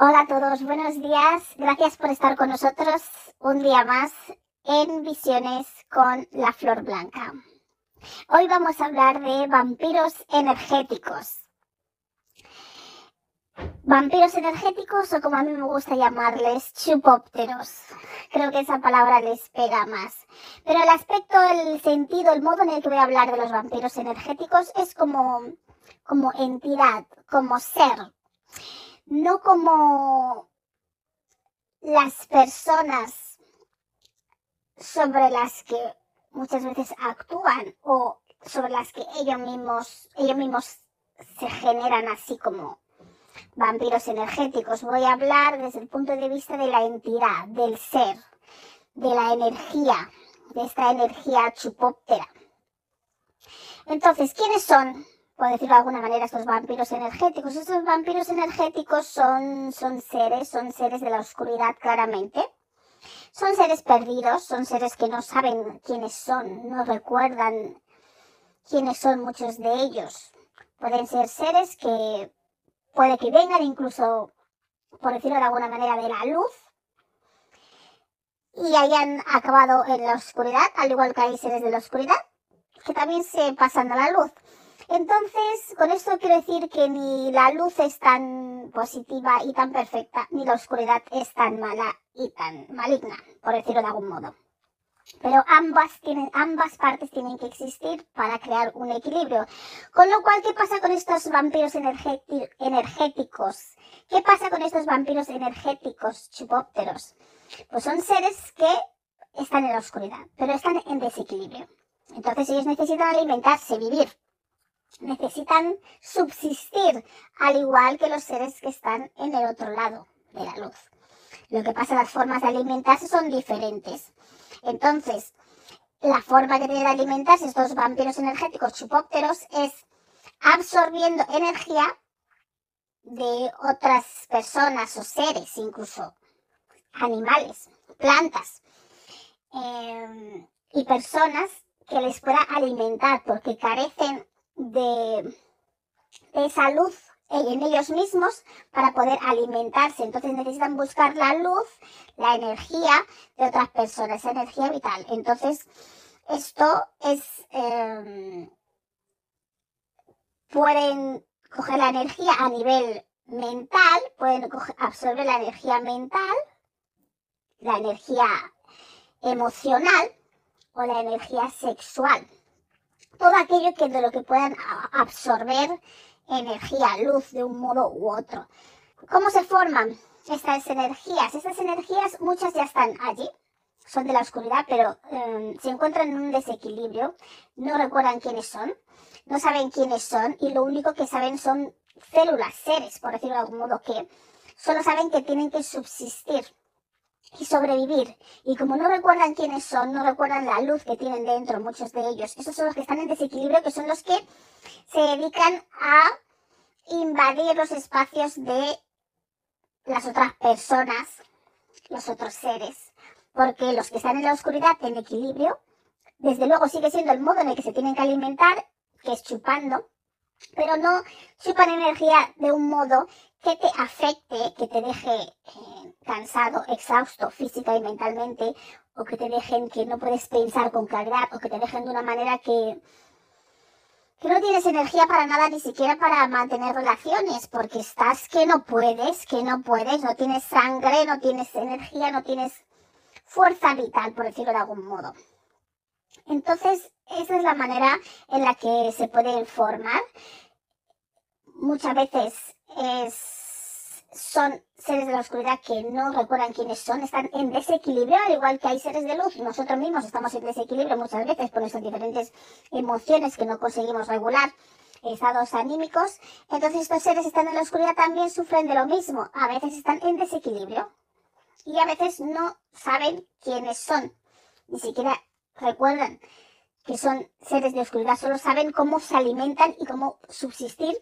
Hola a todos, buenos días. Gracias por estar con nosotros un día más en Visiones con la Flor Blanca. Hoy vamos a hablar de vampiros energéticos. Vampiros energéticos o como a mí me gusta llamarles chupópteros. Creo que esa palabra les pega más. Pero el aspecto, el sentido, el modo en el que voy a hablar de los vampiros energéticos es como, como entidad, como ser no como las personas sobre las que muchas veces actúan o sobre las que ellos mismos, ellos mismos se generan así como vampiros energéticos. Voy a hablar desde el punto de vista de la entidad, del ser, de la energía, de esta energía chupóptera. Entonces, ¿quiénes son por decirlo de alguna manera, estos vampiros energéticos. Estos vampiros energéticos son, son seres, son seres de la oscuridad claramente. Son seres perdidos, son seres que no saben quiénes son, no recuerdan quiénes son muchos de ellos. Pueden ser seres que puede que vengan incluso, por decirlo de alguna manera, de la luz y hayan acabado en la oscuridad, al igual que hay seres de la oscuridad que también se pasan a la luz. Entonces, con esto quiero decir que ni la luz es tan positiva y tan perfecta, ni la oscuridad es tan mala y tan maligna, por decirlo de algún modo. Pero ambas, tienen, ambas partes tienen que existir para crear un equilibrio. Con lo cual, ¿qué pasa con estos vampiros energéticos? ¿Qué pasa con estos vampiros energéticos chupópteros? Pues son seres que están en la oscuridad, pero están en desequilibrio. Entonces ellos necesitan alimentarse, vivir necesitan subsistir, al igual que los seres que están en el otro lado de la luz. Lo que pasa, las formas de alimentarse son diferentes. Entonces, la forma que de alimentarse estos vampiros energéticos chupópteros es absorbiendo energía de otras personas o seres, incluso animales, plantas em, y personas que les pueda alimentar porque carecen de, esa luz en ellos mismos para poder alimentarse. Entonces necesitan buscar la luz, la energía de otras personas, esa energía vital. Entonces, esto es... Em, pueden coger la energía a nivel mental, pueden absorber la energía mental, la energía emocional o la energía sexual todo aquello que de lo que puedan absorber energía, luz de un modo u otro. ¿Cómo se forman estas energías? Estas energías muchas ya están allí, son de la oscuridad, pero em, se encuentran en un desequilibrio, no recuerdan quiénes son, no saben quiénes son y lo único que saben son células, seres, por decirlo de algún modo, que solo saben que tienen que subsistir y sobrevivir. Y como no recuerdan quiénes son, no recuerdan la luz que tienen dentro, muchos de ellos, esos son los que están en desequilibrio, que son los que se dedican a invadir los espacios de las otras personas, los otros seres. Porque los que están en la oscuridad, en equilibrio, desde luego sigue siendo el modo en el que se tienen que alimentar, que es chupando, pero no chupan energía de un modo que te afecte, que te deje eh, cansado, exhausto física y mentalmente, o que te dejen que no puedes pensar con claridad, o que te dejen de una manera que, que no tienes energía para nada, ni siquiera para mantener relaciones, porque estás que no puedes, que no puedes, no tienes sangre, no tienes energía, no tienes fuerza vital, por decirlo de algún modo. Entonces, esa es la manera en la que se puede formar. Muchas veces son seres de la oscuridad que no recuerdan quiénes son, están en desequilibrio, al igual que hay seres de luz. Nosotros mismos estamos en desequilibrio muchas veces por nuestras diferentes emociones que no conseguimos regular estados anímicos. Entonces estos seres están en la oscuridad también sufren de lo mismo. A veces están en desequilibrio y a veces no saben quiénes son. Ni siquiera recuerdan que son seres de oscuridad, solo saben cómo se alimentan y cómo subsistir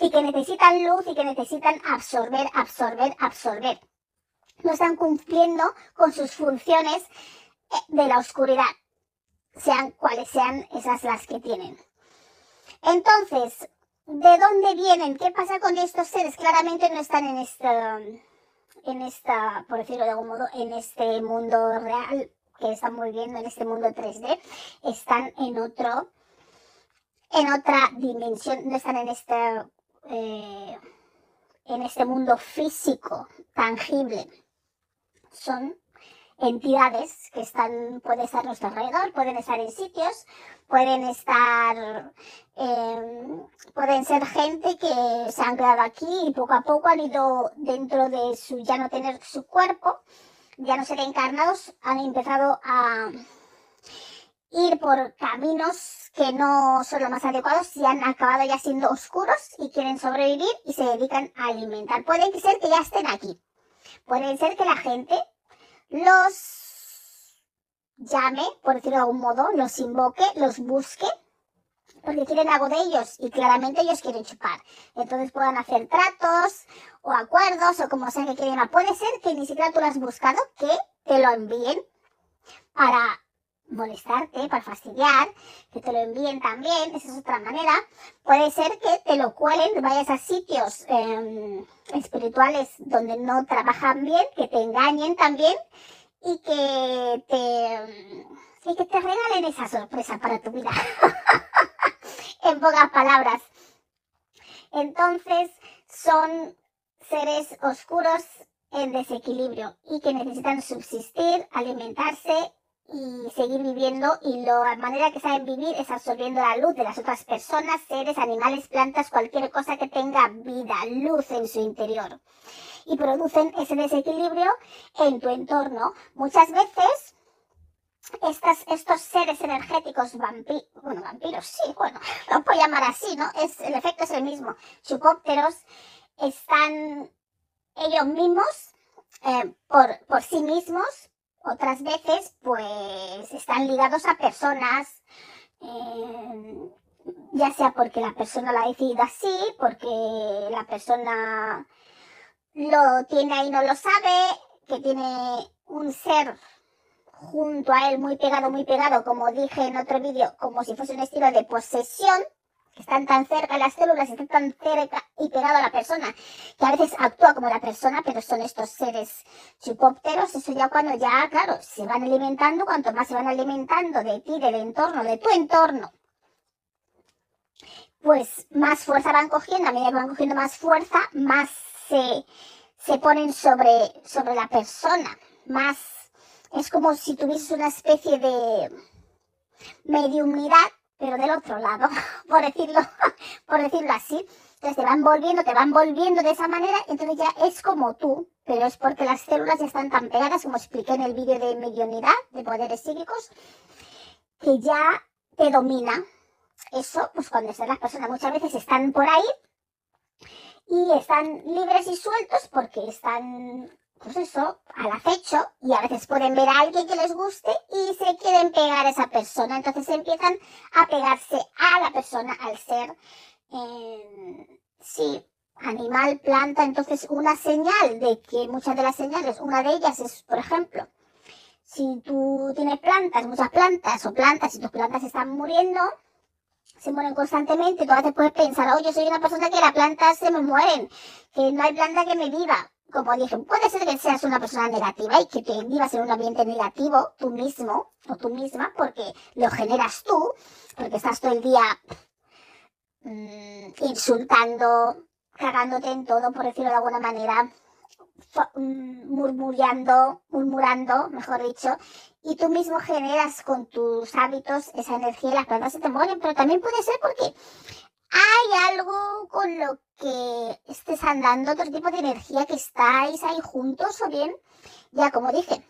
y que necesitan luz y que necesitan absorber, absorber, absorber. No están cumpliendo con sus funciones eh, de la oscuridad, sean cuales sean esas las que tienen. Entonces, ¿de dónde vienen? ¿Qué pasa con estos seres? Claramente no están en esta, en esta, por decirlo de algún modo, en este mundo real que estamos viviendo, en este mundo 3D. Están en otro, en otra dimensión, no están en este, eh, en este mundo físico, tangible. Son entidades que están, pueden estar a nuestro alrededor, pueden estar en sitios, pueden estar, em, pueden ser gente que se han quedado aquí y poco a poco han ido dentro de su, ya no tener su cuerpo, ya no ser encarnados, han empezado a ir por caminos que no son los más adecuados y han acabado ya siendo oscuros y quieren sobrevivir y se dedican a alimentar. Pueden ser que ya estén aquí. Puede ser que la gente los llame, por decirlo de algún modo, los invoque, los busque, porque quieren algo de ellos y claramente ellos quieren chupar. Entonces puedan hacer tratos o acuerdos o como sea que quieran. Puede ser que ni siquiera tú lo has buscado, que te lo envíen para molestarte, para fastidiar, que te lo envíen también, esa es otra manera. Puede ser que te lo cuelen, vayas a sitios em, espirituales donde no trabajan bien, que te engañen también y que te, y que te regalen esa sorpresa para tu vida. en pocas palabras. Entonces, son seres oscuros en desequilibrio y que necesitan subsistir, alimentarse y seguir viviendo y la manera que saben vivir es absorbiendo la luz de las otras personas, seres, animales, plantas, cualquier cosa que tenga vida, luz en su interior. Y producen ese desequilibrio en tu entorno. Muchas veces estos seres energéticos vampiros, bueno, vampiros, sí, bueno, lo puedo llamar así, ¿no? Es, el efecto es el mismo. Chupópteros están ellos mismos, eh, por, por sí mismos, otras veces, pues están ligados a personas, eh, ya sea porque la persona lo ha decidido así, porque la persona lo tiene ahí y no lo sabe, que tiene un ser junto a él muy pegado, muy pegado, como dije en otro vídeo, como si fuese un estilo de posesión, que están tan cerca las células, están tan cerca y pegado a la persona, que a veces actúa como la persona, pero son estos seres chupópteros, eso ya cuando ya, claro, se van alimentando, cuanto más se van alimentando de ti, del entorno, de tu entorno, pues más fuerza van cogiendo, a medida que van cogiendo más fuerza, más se, se ponen sobre, sobre la persona, más, es como si tuvieses una especie de mediunidad pero del otro lado, por decirlo, por decirlo así. Entonces te van volviendo, te van volviendo de esa manera, entonces ya es como tú, pero es porque las células ya están tan pegadas, como expliqué en el vídeo de mediunidad, de poderes psíquicos, que ya te domina. Eso, pues cuando están las personas muchas veces están por ahí y están libres y sueltos porque están pues eso, al acecho y a veces pueden ver a alguien que les guste y se quieren pegar a esa persona. Entonces empiezan a pegarse a la persona, al ser, eh, sí, animal, planta. Entonces una señal de que muchas de las señales, una de ellas es, por ejemplo, si tú tienes plantas, muchas plantas o plantas y tus plantas están muriendo, se mueren constantemente, tú a puedes pensar, oh, yo soy una persona que las plantas se me mueren, que no hay planta que me viva como dije, puede ser que seas una persona negativa y que te vivas en un ambiente negativo tú mismo o tú misma porque lo generas tú, porque estás todo el día mm, insultando, cagándote en todo, por decirlo de alguna manera, mm, murmurando, murmurando, mejor dicho, y tú mismo generas con tus hábitos esa energía y las plantas se te mueren, pero también puede ser porque hay algo con lo que estés andando, otro tipo de energía que estáis ahí juntos o bien, ya como dije,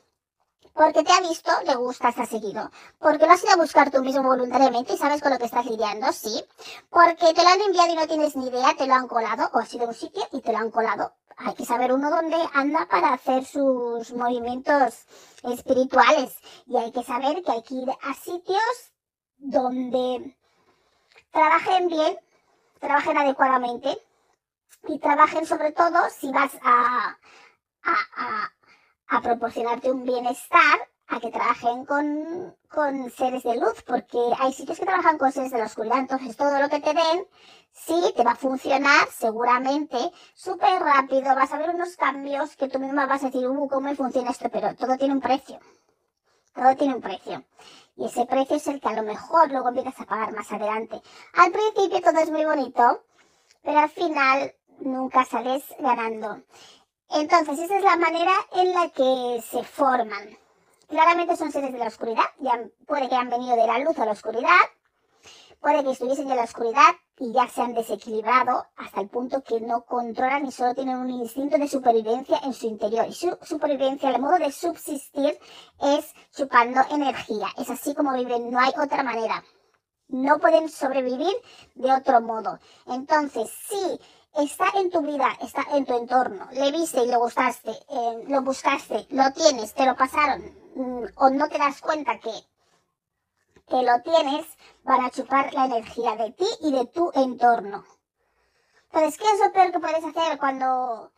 porque te ha visto, le gusta, está seguido. Porque lo has ido a buscar tú mismo voluntariamente y sabes con lo que estás lidiando, sí. Porque te lo han enviado y no tienes ni idea, te lo han colado, o has ido a un sitio y te lo han colado. Hay que saber uno dónde anda para hacer sus movimientos espirituales. Y hay que saber que hay que ir a sitios donde trabajen bien, trabajen adecuadamente y trabajen sobre todo si vas a, a, a proporcionarte un bienestar, a que trabajen con, con, seres de luz, porque hay sitios que trabajan con seres de la oscuridad, entonces todo lo que te den, sí, te va a funcionar seguramente súper rápido, vas a ver unos cambios que tú misma vas a decir, uh, ¿cómo funciona esto? Pero todo tiene un precio, todo tiene un precio. Y ese precio es el que a lo mejor luego empiezas a pagar más adelante. Al principio todo es muy bonito, pero al final nunca sales ganando. Entonces, esa es la manera en la que se forman. Claramente son seres de la oscuridad, ya puede que hayan venido de la luz a la oscuridad, puede que estuviesen en la oscuridad y ya se han desequilibrado hasta el punto que no controlan y solo tienen un instinto de supervivencia en su interior. Y su supervivencia, el modo de subsistir es chupando energía. Es así como viven, no hay otra manera. No pueden sobrevivir de otro modo. Entonces, sí está en tu vida, está en tu entorno, le viste y le gustaste, eh, lo buscaste, lo tienes, te lo pasaron, mm, o no te das cuenta que, que lo tienes, van a chupar la energía de ti y de tu entorno. Entonces, ¿qué es lo peor que puedes hacer cuando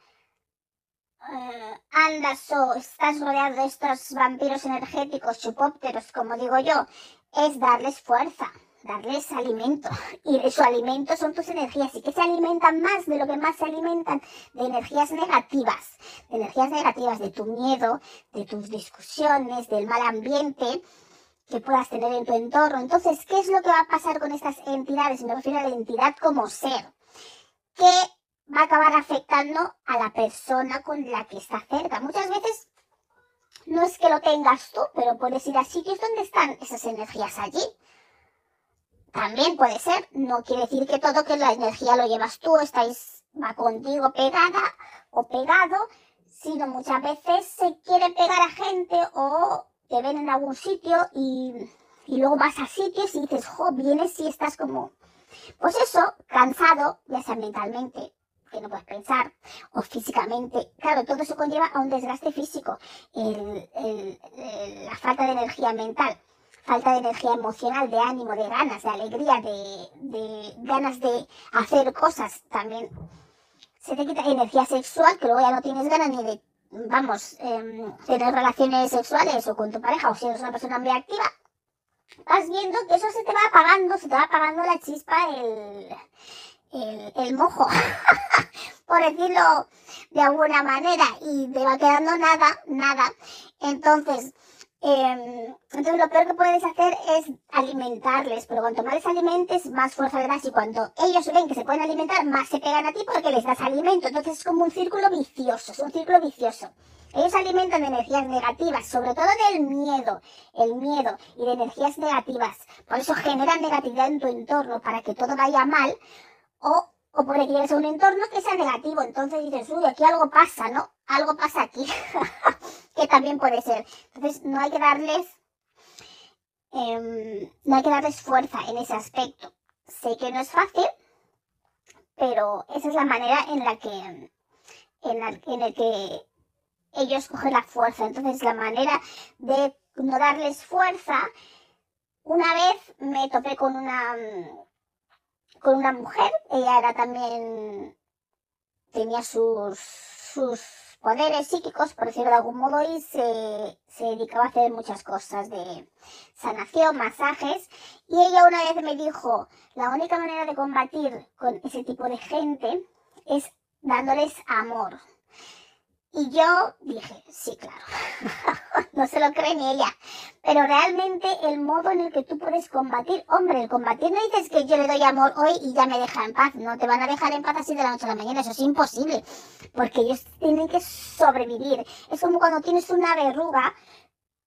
eh, andas o estás rodeado de estos vampiros energéticos, chupópteros, como digo yo? Es darles fuerza darles alimento. Y su alimento son tus energías. Y que se alimentan más de lo que más se alimentan de energías negativas. De energías negativas de tu miedo, de tus discusiones, del mal ambiente que puedas tener en tu entorno. Entonces, ¿qué es lo que va a pasar con estas entidades? Me refiero a la entidad como ser. Que va a acabar afectando a la persona con la que está cerca. Muchas veces no es que lo tengas tú, pero puedes ir a sitios donde están esas energías allí. También puede ser, no quiere decir que todo que la energía lo llevas tú, estáis, va contigo pegada o pegado, sino muchas veces se quiere pegar a gente o te ven en algún sitio y, y luego vas a sitios y dices, jo, vienes y estás como, pues eso, cansado, ya sea mentalmente, que no puedes pensar, o físicamente. Claro, todo eso conlleva a un desgaste físico, la falta de energía mental falta de energía emocional, de ánimo, de ganas, de alegría, de, ganas de hacer cosas también. Se te quita energía sexual, que luego ya no tienes ganas ni de, vamos, em, tener relaciones sexuales o con tu pareja o si eres una persona muy activa. Vas viendo que eso se te va apagando, se te va apagando la chispa, el, el, el mojo, por decirlo de alguna manera, y te va quedando nada, nada. Entonces, Em, entonces lo peor que puedes hacer es alimentarles, pero cuanto más les alimentes, más fuerza le das y cuando ellos ven que se pueden alimentar, más se pegan a ti porque les das alimento. Entonces es como un círculo vicioso, es un círculo vicioso. Ellos alimentan de energías negativas, sobre todo del miedo, el miedo y de energías negativas. Por eso generan negatividad en tu entorno para que todo vaya mal o o puede que llegues a un entorno que sea negativo. Entonces dices, uy, aquí algo pasa, ¿no? Algo pasa aquí. que también puede ser. Entonces no hay que darles, em, no hay que darles fuerza en ese aspecto. Sé que no es fácil, pero esa es la manera en la que, en, la, en el que ellos cogen la fuerza. Entonces la manera de no darles fuerza, una vez me topé con una con una mujer, ella era también, tenía sus, sus poderes psíquicos, por decirlo de algún modo, y se, se dedicaba a hacer muchas cosas de sanación, masajes, y ella una vez me dijo, la única manera de combatir con ese tipo de gente es dándoles amor. Y yo dije, sí, claro, no se lo cree ni ella. Pero realmente el modo en el que tú puedes combatir, hombre, el combatir no dices que yo le doy amor hoy y ya me deja en paz. No te van a dejar en paz así de la noche a la mañana, eso es imposible. Porque ellos tienen que sobrevivir. Es como cuando tienes una verruga,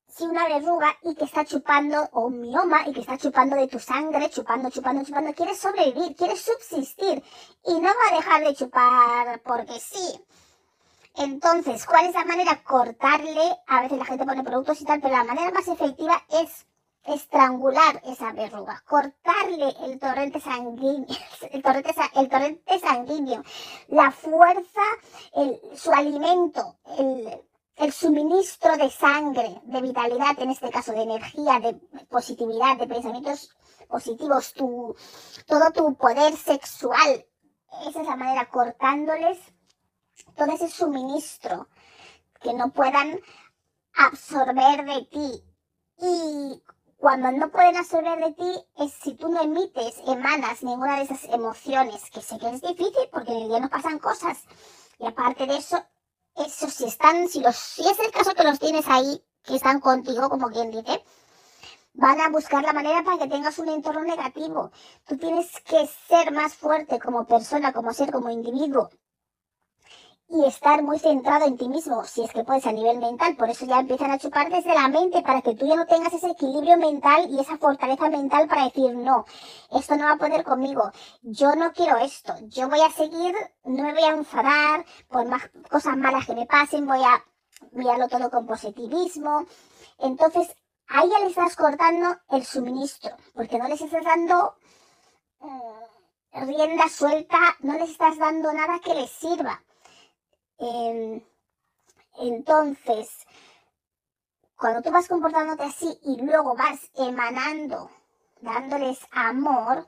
si una verruga y que está chupando, o un mioma y que está chupando de tu sangre, chupando, chupando, chupando, quieres sobrevivir, quieres subsistir y no va a dejar de chupar porque sí. Entonces, ¿cuál es la manera? Cortarle, a veces la gente pone productos y tal, pero la manera más efectiva es estrangular esa verruga, cortarle el torrente sanguíneo, el torrente, sanguíneo, la fuerza, su alimento, el, suministro de sangre, de vitalidad, en este caso de energía, de positividad, de pensamientos positivos, todo tu poder sexual. Esa es la manera, cortándoles todo ese suministro que no puedan absorber de ti. Y cuando no pueden absorber de ti es si tú no emites, emanas ninguna de esas emociones, que sé que es difícil porque en el día no pasan cosas. Y aparte de eso, eso si están, si los, si es el caso que los tienes ahí, que están contigo, como quien dice, van a buscar la manera para que tengas un entorno negativo. Tú tienes que ser más fuerte como persona, como ser, como individuo y estar muy centrado en ti mismo, si es que puedes a nivel mental. Por eso ya empiezan a chupar desde la mente para que tú ya no tengas ese equilibrio mental y esa fortaleza mental para decir, no, esto no va a poder conmigo, yo no quiero esto, yo voy a seguir, no me voy a enfadar por más cosas malas que me pasen, voy a mirarlo todo con positivismo. Entonces, ahí ya le estás cortando el suministro, porque no les estás dando mm, rienda suelta, no les estás dando nada que les sirva. Em, entonces, cuando tú vas comportándote así y luego vas emanando, dándoles amor,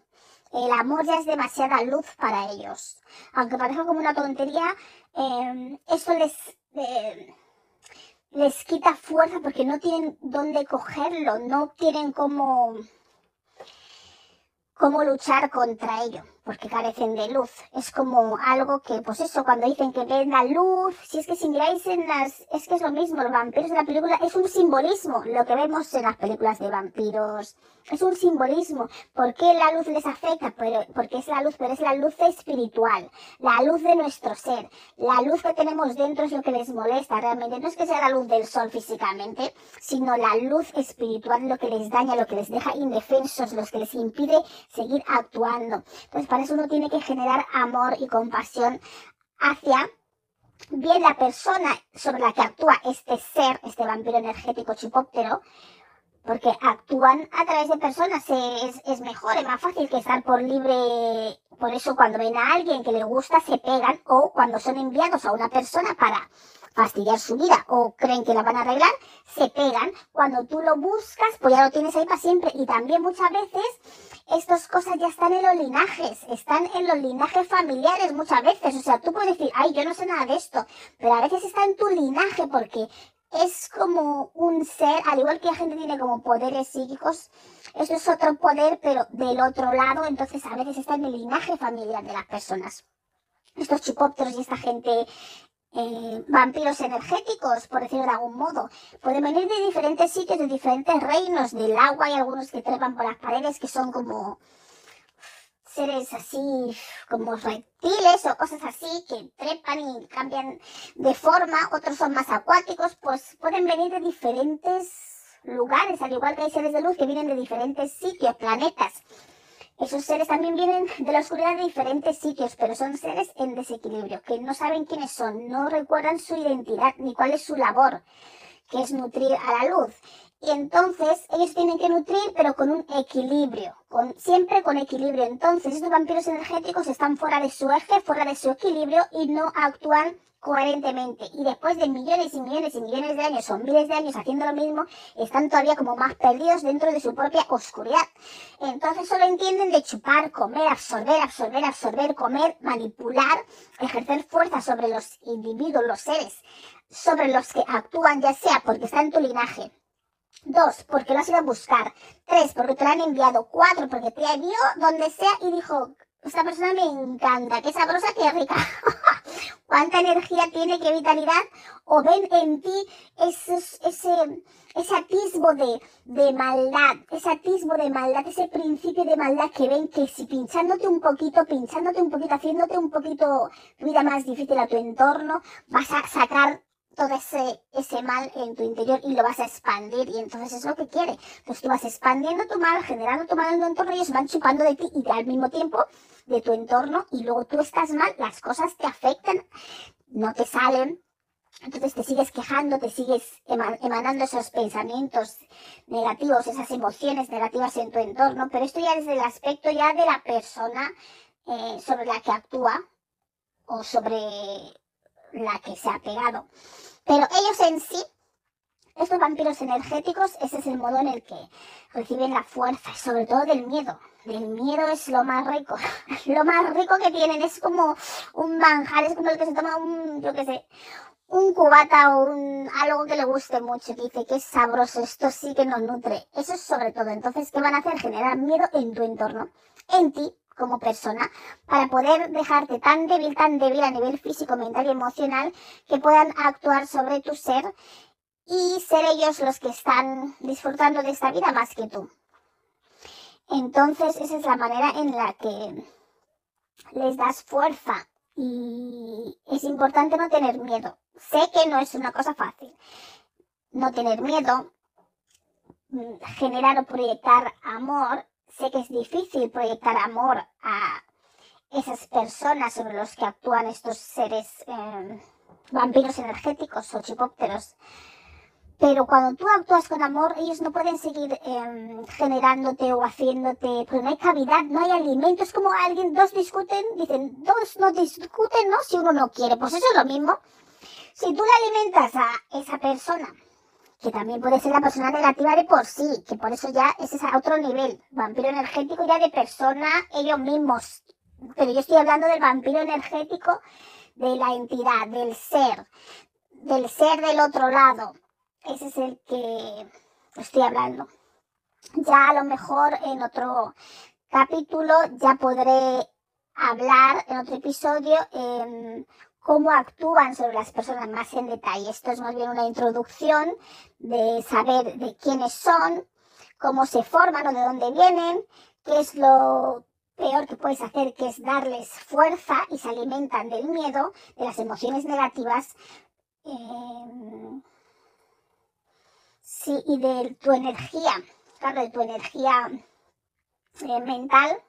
el amor ya es demasiada luz para ellos. Aunque parezca como una tontería, eh, eso les, eh, les quita fuerza porque no tienen dónde cogerlo, no tienen cómo cómo luchar contra ello, porque carecen de luz. Es como algo que, pues eso, cuando dicen que ven la luz, si es que si miráis en las, es que es lo mismo, los vampiros de la película es un simbolismo, lo que vemos en las películas de vampiros, es un simbolismo. ¿Por qué la luz les afecta? Pero, porque es la luz, pero es la luz espiritual, la luz de nuestro ser, la luz que tenemos dentro es lo que les molesta realmente. No es que sea la luz del sol físicamente, sino la luz espiritual lo que les daña, lo que les deja indefensos, lo que les impide seguir actuando. Entonces, para uno tiene que generar amor y compasión hacia bien la persona sobre la que actúa este ser, este vampiro energético chupóptero, porque actúan a través de personas, es, es, mejor, es más fácil que estar por libre, por eso cuando ven a alguien que les gusta se pegan o cuando son enviados a una persona para fastidiar su vida o creen que la van a arreglar, se pegan. Cuando tú lo buscas, pues ya lo tienes ahí para siempre. Y también muchas veces estas cosas ya están en los linajes, están en los linajes familiares muchas veces. O sea, tú puedes decir, ay, yo no sé nada de esto, pero a veces está en tu linaje porque es como un ser, al igual que la gente tiene como poderes psíquicos, eso es otro poder, pero del otro lado, entonces a veces está en el linaje familiar de las personas. Estos chupópteros y esta gente eh, vampiros energéticos, por decirlo de algún modo. Pueden venir de diferentes sitios, de diferentes reinos del agua. Hay algunos que trepan por las paredes que son como seres así, como reptiles o cosas así, que trepan y cambian de forma. Otros son más acuáticos, pues pueden venir de diferentes lugares, al igual que hay seres de luz que vienen de diferentes sitios, planetas. Esos seres también vienen de la oscuridad de diferentes sitios, pero son seres en desequilibrio, que no saben quiénes son, no recuerdan su identidad ni cuál es su labor, que es nutrir a la luz. Y entonces ellos tienen que nutrir, pero con un equilibrio, con, siempre con equilibrio. Entonces estos vampiros energéticos están fuera de su eje, fuera de su equilibrio y no actúan coherentemente. Y después de millones y millones y millones de años o miles de años haciendo lo mismo, están todavía como más perdidos dentro de su propia oscuridad. Entonces solo entienden de chupar, comer, absorber, absorber, absorber, comer, manipular, ejercer fuerza sobre los individuos, los seres, sobre los que actúan, ya sea porque está en tu linaje, Dos, porque lo has ido a buscar. Tres, porque te lo han enviado. Cuatro, porque te vio donde sea y dijo, esta persona me encanta, qué sabrosa, qué rica. Cuánta energía tiene, qué vitalidad. O ven en ti ese, ese, ese atisbo de, de maldad, ese atisbo de maldad, ese principio de maldad que ven que si pinchándote un poquito, pinchándote un poquito, haciéndote un poquito tu vida más difícil a tu entorno, vas a sacar todo ese, ese mal en tu interior y lo vas a expandir y entonces es lo que quiere. Entonces tú vas expandiendo tu mal, generando tu mal en tu entorno y ellos van chupando de ti y al mismo tiempo de tu entorno y luego tú estás mal, las cosas te afectan, no te salen, entonces te sigues quejando, te sigues emanando esos pensamientos negativos, esas emociones negativas en tu entorno, pero esto ya es el aspecto ya de la persona eh, sobre la que actúa o sobre la que se ha pegado. Pero ellos en sí, estos vampiros energéticos, ese es el modo en el que reciben la fuerza, sobre todo del miedo. Del miedo es lo más rico. lo más rico que tienen es como un manjar, es como el que se toma un, yo qué sé, un cubata o un, algo que le guste mucho, que dice que es sabroso, esto sí que nos nutre. Eso es sobre todo. Entonces, ¿qué van a hacer? Generar miedo en tu entorno, en ti como persona, para poder dejarte tan débil, tan débil a nivel físico, mental y emocional, que puedan actuar sobre tu ser y ser ellos los que están disfrutando de esta vida más que tú. Entonces, esa es la manera en la que les das fuerza y es importante no tener miedo. Sé que no es una cosa fácil. No tener miedo, mm, generar o proyectar amor. Sé que es difícil proyectar amor a esas personas sobre los que actúan estos seres eh, vampiros energéticos o chipópteros. Pero cuando tú actúas con amor, ellos no pueden seguir em, generándote o haciéndote, porque no hay cavidad, no hay alimento. Es como alguien, dos discuten, dicen, dos no discuten, ¿no? Si uno no quiere, pues eso es lo mismo. Si tú le alimentas a esa persona, que también puede ser la persona negativa de por sí, que por eso ya ese es otro nivel, vampiro energético ya de persona ellos mismos. Pero yo estoy hablando del vampiro energético de la entidad, del ser, del ser del otro lado ese es el que estoy hablando. Ya a lo mejor en otro capítulo ya podré hablar en otro episodio en cómo actúan sobre las personas más en detalle. Esto es más bien una introducción de saber de quiénes son, cómo se forman o de dónde vienen, qué es lo peor que puedes hacer, que es darles fuerza y se alimentan del miedo, de las emociones negativas. Sí, y de tu energía, claro, de tu energía eh, mental,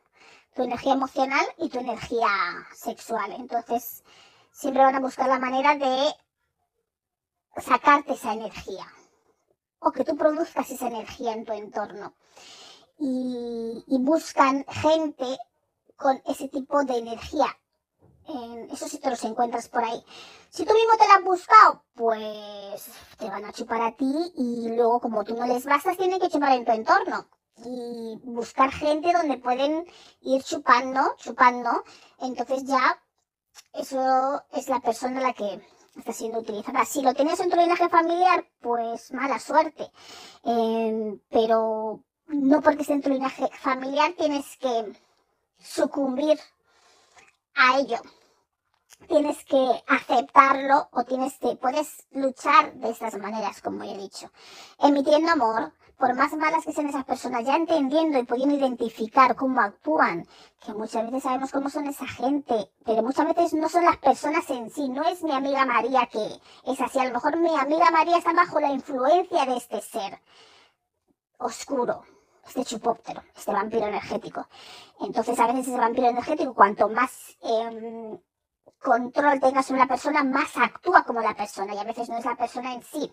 tu energía emocional y tu energía sexual. Entonces, siempre van a buscar la manera de sacarte esa energía o que tú produzcas esa energía en tu entorno. Y, buscan gente con ese tipo de energía eso sí te los encuentras por ahí. Si tú mismo te la has buscado, pues te van a chupar a ti y luego como tú no les bastas, tienen que chupar en tu entorno. Y buscar gente donde pueden ir chupando, chupando. Entonces ya eso es la persona la que está siendo utilizada. Si lo tienes en tu linaje familiar, pues mala suerte. Em, pero no porque esté en tu linaje familiar tienes que sucumbir a ello tienes que aceptarlo o tienes que, puedes luchar de estas maneras, como he dicho. Emitiendo amor, por más malas que sean esas personas, ya entendiendo y pudiendo identificar cómo actúan, que muchas veces sabemos cómo son esa gente, pero muchas veces no son las personas en sí, no es mi amiga María que es así, a lo mejor mi amiga María está bajo la influencia de este ser oscuro, este chupóptero, este vampiro energético. Entonces a veces ese vampiro energético, cuanto más eh, control tenga sobre la persona, más actúa como la persona y a veces no es la persona en sí.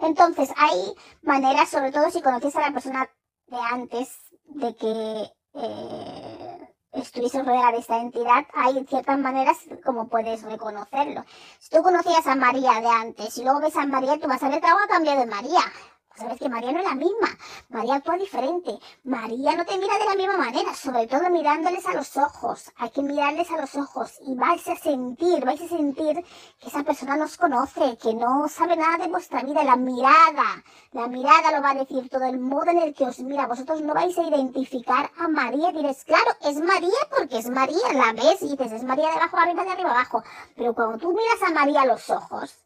Entonces, hay maneras, sobre todo si conoces a la persona de antes de que eh, estuviese rodeada de esta entidad, hay ciertas maneras como puedes reconocerlo. Si tú conocías a María de antes y luego ves a María, tú vas a ver que algo ha cambiado de María. Sabes que María no es la misma. María actúa diferente. María no te mira de la misma manera, sobre todo mirándoles a los ojos. Hay que mirarles a los ojos y vais a sentir, vais a sentir que esa persona nos conoce, que no sabe nada de vuestra vida. La mirada, la mirada lo va a decir todo, el modo en el que os mira. Vosotros no vais a identificar a María. Diréis, claro, es María porque es María. La ves y dices, es María de abajo arriba, de arriba abajo. Pero cuando tú miras a María a los ojos,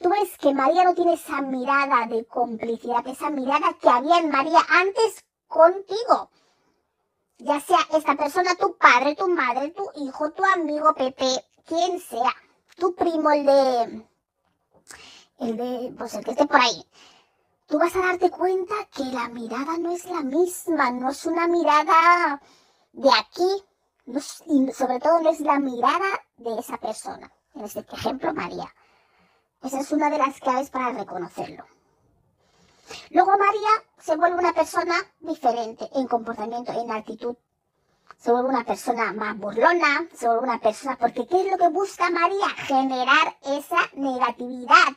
Tú ves que María no tiene esa mirada de complicidad, esa mirada que había en María antes contigo. Ya sea esta persona, tu padre, tu madre, tu hijo, tu amigo Pepe, quien sea, tu primo, el de, el de, pues el que esté por ahí. Tú vas a darte cuenta que la mirada no es la misma, no es una mirada de aquí, y sobre todo no es la mirada de esa persona. en este ejemplo María. Esa es una de las claves para reconocerlo. Luego María se vuelve una persona diferente en comportamiento, en actitud. Se vuelve una persona más burlona, se vuelve una persona, porque ¿qué es lo que busca María? Generar esa negatividad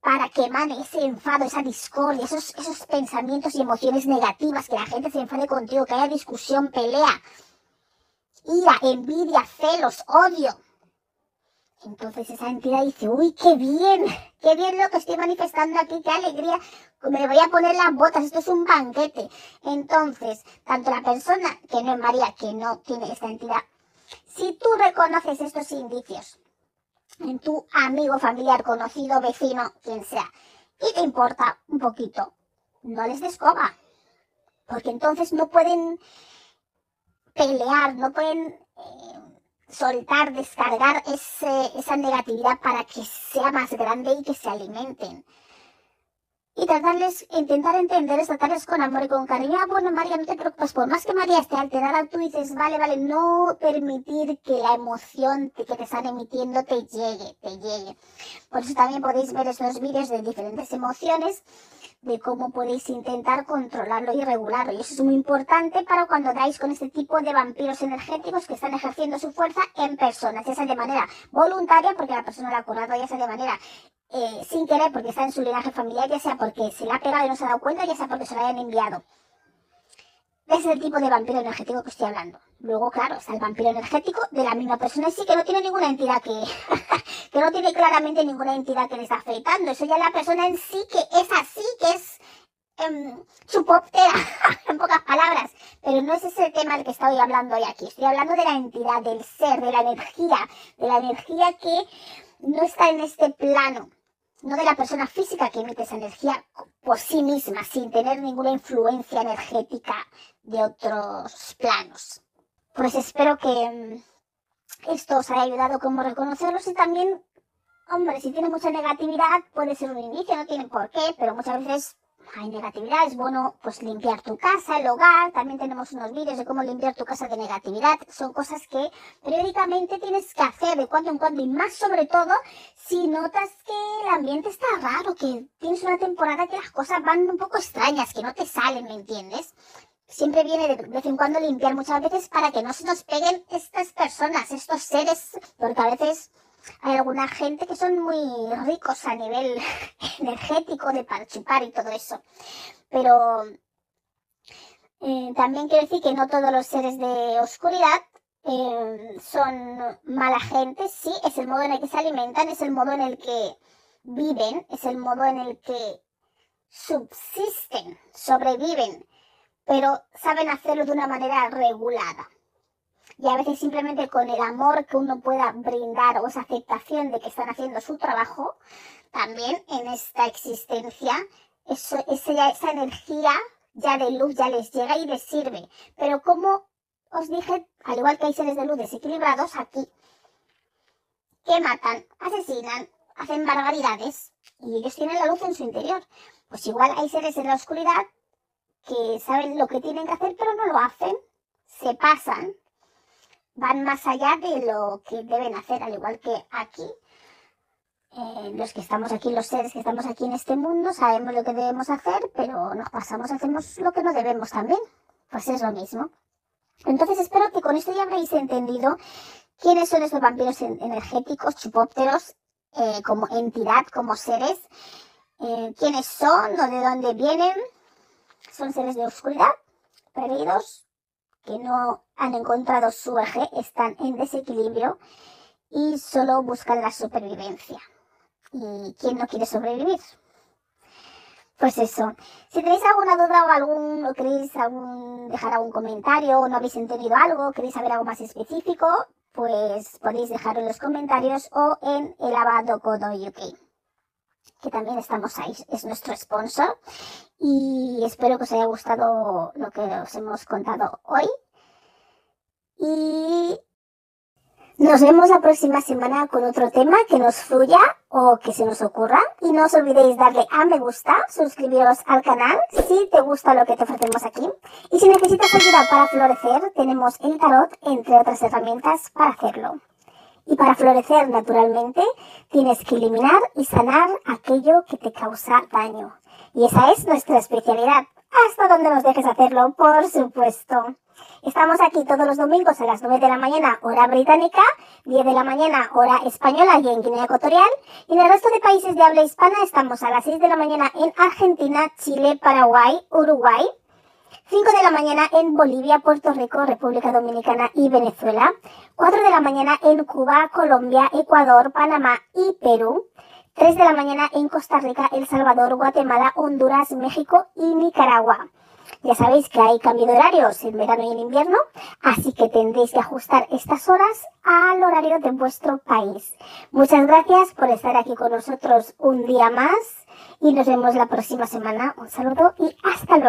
para que emane ese enfado, esa discordia, esos, esos pensamientos y emociones negativas, que la gente se enfade contigo, que haya discusión, pelea, ira, envidia, celos, odio. Entonces esa entidad dice, uy, qué bien, qué bien lo que estoy manifestando aquí, qué alegría, me voy a poner las botas, esto es un banquete. Entonces, tanto la persona que no es María, que no tiene esta entidad, si tú reconoces estos indicios en tu amigo, familiar, conocido, vecino, quien sea, y te importa un poquito, no les descoba, porque entonces no pueden pelear, no pueden eh, soltar, descargar ese, esa negatividad para que sea más grande y que se alimenten. Y tratarles, intentar entenderles, tratarles con amor y con cariño. Ah, bueno, María, no te preocupes, por más que María esté alterada, tú dices, vale, vale, no permitir que la emoción que te están emitiendo te llegue, te llegue. Por eso también podéis ver estos vídeos de diferentes emociones de cómo podéis intentar controlarlo y regularlo. Y eso es muy importante para cuando dais con este tipo de vampiros energéticos que están ejerciendo su fuerza en personas, ya sea de manera voluntaria, porque la persona lo ha curado, ya sea de manera eh, sin querer, porque está en su linaje familiar, ya sea porque se le ha pegado y no se ha dado cuenta, ya sea porque se lo hayan enviado. Es el tipo de vampiro energético que estoy hablando. Luego, claro, está el vampiro energético de la misma persona en sí, que no tiene ninguna entidad que, que no tiene claramente ninguna entidad que le está afectando. Eso ya la persona en sí que es así, que es em, su poptera, en pocas palabras. Pero no es ese el tema del que estoy hablando hoy aquí. Estoy hablando de la entidad, del ser, de la energía, de la energía que no está en este plano no de la persona física que emite esa energía por sí misma, sin tener ninguna influencia energética de otros planos. Pues espero que mm, esto os haya ayudado como reconocerlos y también, hombre, si tiene mucha negatividad puede ser un inicio, no tiene por qué, pero muchas veces hay negatividad, es bueno pues limpiar tu casa, el hogar, también tenemos unos vídeos de cómo limpiar tu casa de negatividad, son cosas que periódicamente tienes que hacer de cuando en cuando y más sobre todo si notas que el ambiente está raro, que tienes una temporada que las cosas van un poco extrañas, que no te salen, ¿me entiendes? Siempre viene de vez en cuando limpiar muchas veces para que no se nos peguen estas personas, estos seres, porque a veces hay alguna gente que son muy ricos a nivel energético de parchupar y todo eso. Pero eh, también quiero decir que no todos los seres de oscuridad eh, son mala gente. Sí, es el modo en el que se alimentan, es el modo en el que viven, es el modo en el que subsisten, sobreviven, pero saben hacerlo de una manera regulada y a veces simplemente con el amor que uno pueda brindar o esa aceptación de que están haciendo su trabajo, también en esta existencia, eso, esa, esa energía ya de luz ya les llega y les sirve. Pero como os dije, al igual que hay seres de luz desequilibrados aquí, que matan, asesinan, hacen barbaridades y ellos tienen la luz en su interior. Pues igual hay seres en la oscuridad que saben lo que tienen que hacer pero no lo hacen, se pasan van más allá de lo que deben hacer, al igual que aquí. Eh, los que estamos aquí, los seres que estamos aquí en este mundo, sabemos lo que debemos hacer, pero nos pasamos, hacemos lo que no debemos también. Pues es lo mismo. Entonces espero que con esto ya habréis entendido quiénes son estos vampiros energéticos, chupópteros, eh, como entidad, como seres, eh, quiénes son o de dónde vienen. Son seres de oscuridad, perdidos, que no han encontrado su eje, están en desequilibrio y solo buscan la supervivencia. ¿Y quién no quiere sobrevivir? Pues eso. Si tenéis alguna duda o algún, o queréis dejar algún comentario o no habéis entendido algo, queréis saber algo más específico, pues podéis dejarlo en los comentarios o en el UK, que también estamos ahí, es nuestro sponsor. Y espero que os haya gustado lo que os hemos contado hoy. Y nos vemos la próxima semana con otro tema que nos fluya o que se nos ocurra. Y no os olvidéis darle a me gusta, suscribiros al canal si te gusta lo que te ofrecemos aquí. Y si necesitas ayuda para florecer, tenemos el tarot, entre otras herramientas, para hacerlo. Y para florecer naturalmente, tienes que eliminar y sanar aquello que te causa daño. Y esa es nuestra especialidad. Hasta donde nos dejes hacerlo, por supuesto. Estamos aquí todos los domingos a las 9 de la mañana, hora británica, 10 de la mañana, hora española y en Guinea Ecuatorial. Y en el resto de países de habla hispana estamos a las 6 de la mañana en Argentina, Chile, Paraguay, Uruguay. 5 de la mañana en Bolivia, Puerto Rico, República Dominicana y Venezuela. 4 de la mañana en Cuba, Colombia, Ecuador, Panamá y Perú. 3 de la mañana en Costa Rica, El Salvador, Guatemala, Honduras, México y Nicaragua. Ya sabéis que hay cambio de horarios en verano y en invierno, así que tendréis que ajustar estas horas al horario de vuestro país. Muchas gracias por estar aquí con nosotros un día más y nos vemos la próxima semana. Un saludo y hasta luego.